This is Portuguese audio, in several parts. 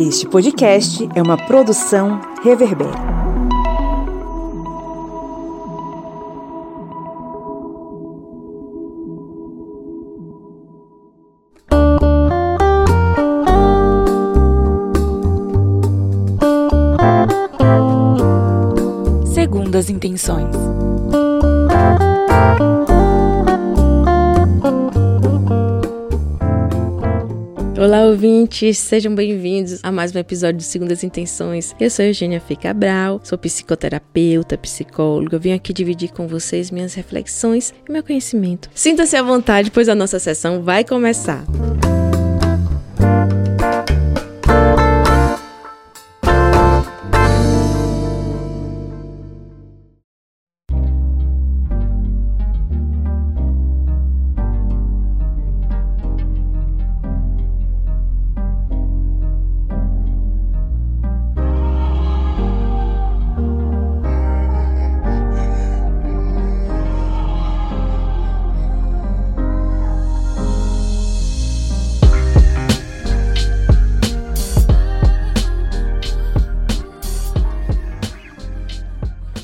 Este podcast é uma produção Reverber. Segundas intenções. Ouvintes! Sejam bem-vindos a mais um episódio de Segundas Intenções. Eu sou Eugênia Fê Cabral, sou psicoterapeuta, psicóloga. Eu vim aqui dividir com vocês minhas reflexões e meu conhecimento. Sinta-se à vontade, pois a nossa sessão vai começar. Música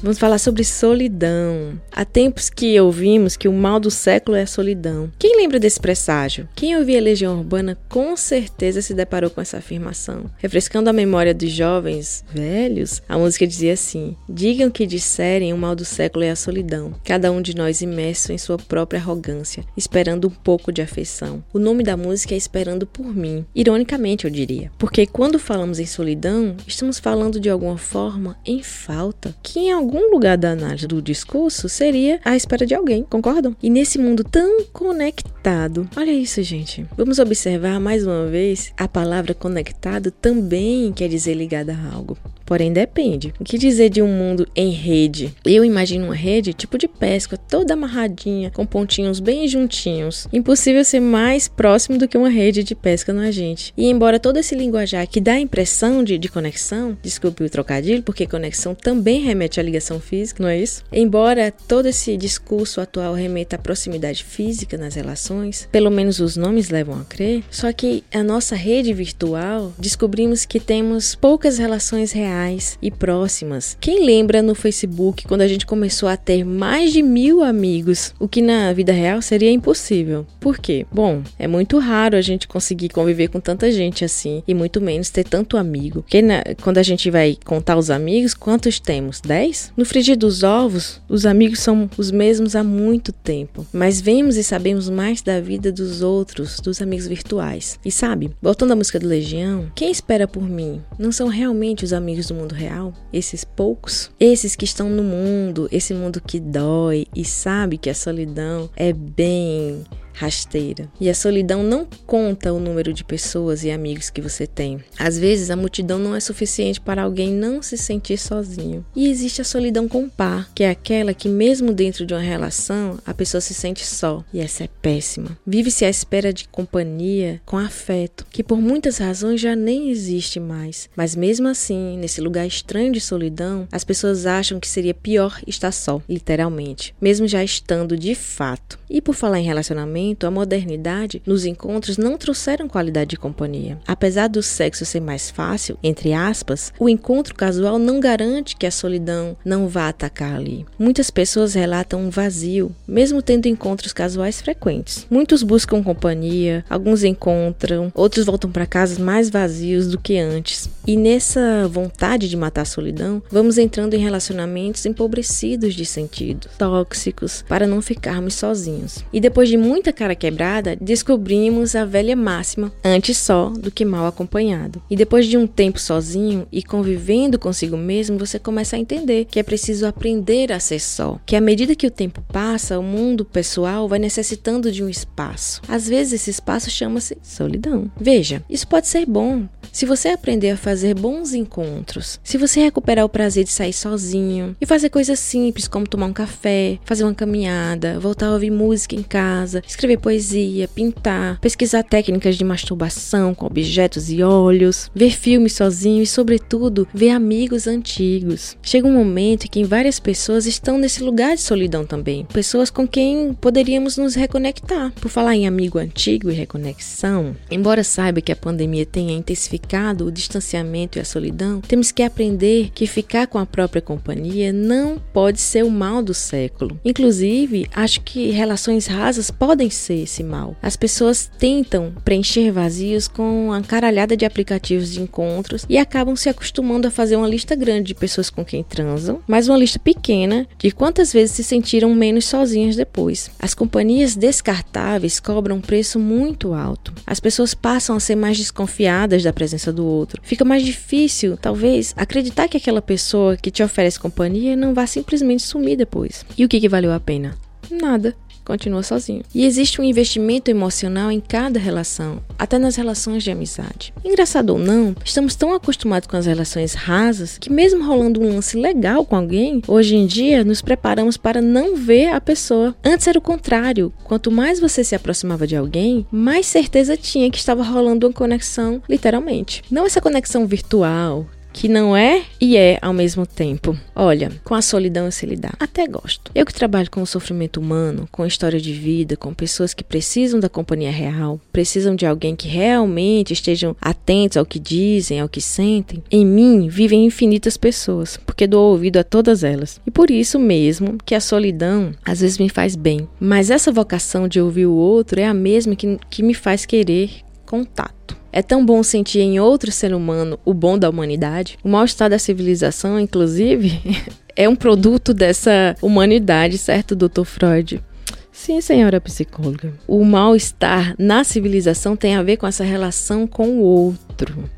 Vamos falar sobre solidão. Há tempos que ouvimos que o mal do século é a solidão. Quem lembra desse presságio? Quem ouvia Legião Urbana com certeza se deparou com essa afirmação. Refrescando a memória dos jovens velhos, a música dizia assim: Digam que disserem o mal do século é a solidão. Cada um de nós imerso em sua própria arrogância, esperando um pouco de afeição. O nome da música é Esperando por Mim. Ironicamente, eu diria. Porque quando falamos em solidão, estamos falando de alguma forma em falta, que em algum algum lugar da análise do discurso seria a espera de alguém, concordam? E nesse mundo tão conectado, olha isso, gente. Vamos observar mais uma vez a palavra conectado também quer dizer ligada a algo. Porém, depende. O que dizer de um mundo em rede? Eu imagino uma rede tipo de pesca, toda amarradinha, com pontinhos bem juntinhos. Impossível ser mais próximo do que uma rede de pesca no agente. E embora todo esse linguajar que dá a impressão de, de conexão, desculpe o trocadilho, porque conexão também remete à ligação física, não é isso? Embora todo esse discurso atual remeta à proximidade física nas relações, pelo menos os nomes levam a crer, só que a nossa rede virtual descobrimos que temos poucas relações reais reais e próximas. Quem lembra no Facebook quando a gente começou a ter mais de mil amigos, o que na vida real seria impossível? Por quê? Bom, é muito raro a gente conseguir conviver com tanta gente assim e muito menos ter tanto amigo. Porque na, quando a gente vai contar os amigos, quantos temos? 10? No frigir dos ovos, os amigos são os mesmos há muito tempo, mas vemos e sabemos mais da vida dos outros, dos amigos virtuais. E sabe, voltando à música do Legião, quem espera por mim não são realmente os amigos do mundo real, esses poucos, esses que estão no mundo, esse mundo que dói e sabe que a solidão é bem rasteira. E a solidão não conta o número de pessoas e amigos que você tem. Às vezes a multidão não é suficiente para alguém não se sentir sozinho. E existe a solidão com par, que é aquela que mesmo dentro de uma relação a pessoa se sente só, e essa é péssima. Vive-se à espera de companhia com afeto, que por muitas razões já nem existe mais. Mas mesmo assim, nesse lugar estranho de solidão, as pessoas acham que seria pior estar só, literalmente, mesmo já estando de fato. E por falar em relacionamento, a modernidade nos encontros não trouxeram qualidade de companhia. Apesar do sexo ser mais fácil, entre aspas, o encontro casual não garante que a solidão não vá atacar ali. Muitas pessoas relatam um vazio, mesmo tendo encontros casuais frequentes. Muitos buscam companhia, alguns encontram, outros voltam para casa mais vazios do que antes. E nessa vontade de matar a solidão, vamos entrando em relacionamentos empobrecidos de sentido, tóxicos, para não ficarmos sozinhos. E depois de muita cara quebrada, descobrimos a velha máxima: antes só do que mal acompanhado. E depois de um tempo sozinho e convivendo consigo mesmo, você começa a entender que é preciso aprender a ser só. Que à medida que o tempo passa, o mundo pessoal vai necessitando de um espaço. Às vezes esse espaço chama-se solidão. Veja, isso pode ser bom se você aprender a fazer bons encontros, se você recuperar o prazer de sair sozinho e fazer coisas simples como tomar um café, fazer uma caminhada, voltar a ouvir música em casa, escrever escrever poesia, pintar, pesquisar técnicas de masturbação com objetos e olhos, ver filmes sozinho e, sobretudo, ver amigos antigos. Chega um momento em que várias pessoas estão nesse lugar de solidão também, pessoas com quem poderíamos nos reconectar. Por falar em amigo antigo e reconexão, embora saiba que a pandemia tenha intensificado o distanciamento e a solidão, temos que aprender que ficar com a própria companhia não pode ser o mal do século. Inclusive, acho que relações rasas podem ser esse mal. As pessoas tentam preencher vazios com uma caralhada de aplicativos de encontros e acabam se acostumando a fazer uma lista grande de pessoas com quem transam, mas uma lista pequena de quantas vezes se sentiram menos sozinhas depois. As companhias descartáveis cobram um preço muito alto. As pessoas passam a ser mais desconfiadas da presença do outro. Fica mais difícil, talvez, acreditar que aquela pessoa que te oferece companhia não vai simplesmente sumir depois. E o que, que valeu a pena? Nada continua sozinho. E existe um investimento emocional em cada relação, até nas relações de amizade. Engraçado ou não, estamos tão acostumados com as relações rasas que, mesmo rolando um lance legal com alguém, hoje em dia nos preparamos para não ver a pessoa. Antes era o contrário: quanto mais você se aproximava de alguém, mais certeza tinha que estava rolando uma conexão, literalmente. Não essa conexão virtual, que não é e é ao mesmo tempo. Olha, com a solidão se lidar. Até gosto. Eu que trabalho com o sofrimento humano, com história de vida, com pessoas que precisam da companhia real, precisam de alguém que realmente estejam atentos ao que dizem, ao que sentem. Em mim vivem infinitas pessoas, porque dou ouvido a todas elas. E por isso mesmo que a solidão às vezes me faz bem. Mas essa vocação de ouvir o outro é a mesma que, que me faz querer contato. É tão bom sentir em outro ser humano o bom da humanidade. O mal-estar da civilização, inclusive, é um produto dessa humanidade, certo, Dr. Freud? Sim, senhora psicóloga. O mal-estar na civilização tem a ver com essa relação com o outro,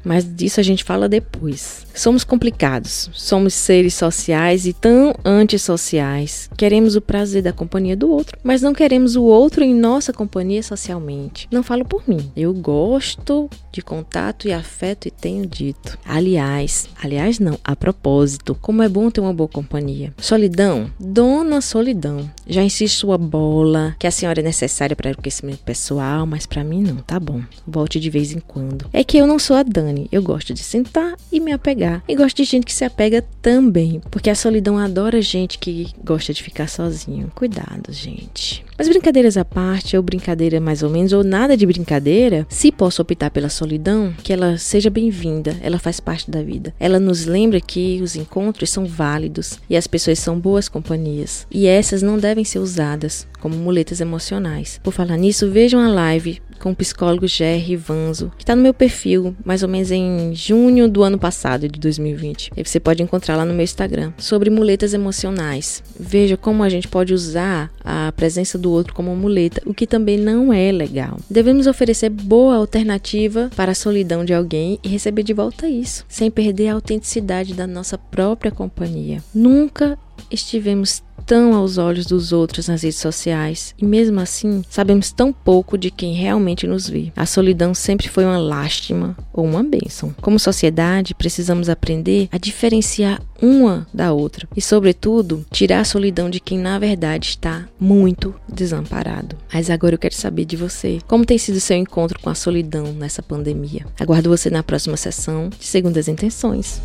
mas disso a gente fala depois. Somos complicados, somos seres sociais e tão antissociais. Queremos o prazer da companhia do outro, mas não queremos o outro em nossa companhia socialmente. Não falo por mim. Eu gosto de contato e afeto e tenho dito. Aliás, aliás não, a propósito, como é bom ter uma boa companhia. Solidão, dona solidão. Já insisto sua bola, que a senhora é necessária para o crescimento pessoal, mas para mim não, tá bom. Volte de vez em quando. É que eu não sou a Dani, eu gosto de sentar e me apegar. E gosto de gente que se apega também, porque a solidão adora gente que gosta de ficar sozinho. Cuidado, gente. Mas brincadeiras à parte, ou brincadeira mais ou menos, ou nada de brincadeira, se posso optar pela solidão, que ela seja bem-vinda, ela faz parte da vida. Ela nos lembra que os encontros são válidos e as pessoas são boas companhias. E essas não devem ser usadas como muletas emocionais. Por falar nisso, vejam a live com o psicólogo Jerry Vanzo, que está no meu perfil, mais ou menos em junho do ano passado, de 2020. E você pode encontrar lá no meu Instagram, sobre muletas emocionais. Veja como a gente pode usar a presença do outro como muleta, o que também não é legal. Devemos oferecer boa alternativa para a solidão de alguém e receber de volta isso, sem perder a autenticidade da nossa própria companhia. Nunca estivemos tão aos olhos dos outros nas redes sociais e mesmo assim sabemos tão pouco de quem realmente nos vê. A solidão sempre foi uma lástima ou uma bênção. Como sociedade, precisamos aprender a diferenciar uma da outra e, sobretudo, tirar a solidão de quem na verdade está muito desamparado. Mas agora eu quero saber de você. Como tem sido seu encontro com a solidão nessa pandemia? Aguardo você na próxima sessão de Segundas Intenções.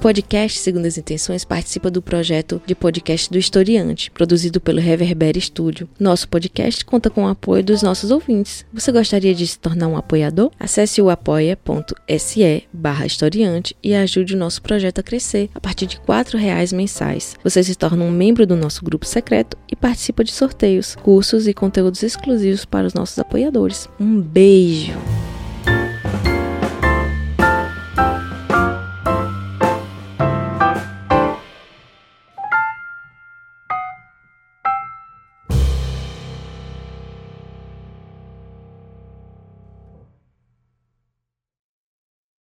Podcast Segundas Intenções participa do projeto de podcast do Historiante, produzido pelo Reverber Studio. Nosso podcast conta com o apoio dos nossos ouvintes. Você gostaria de se tornar um apoiador? Acesse o apoia.se barra historiante e ajude o nosso projeto a crescer a partir de R$ reais mensais. Você se torna um membro do nosso grupo secreto e participa de sorteios, cursos e conteúdos exclusivos para os nossos apoiadores. Um beijo!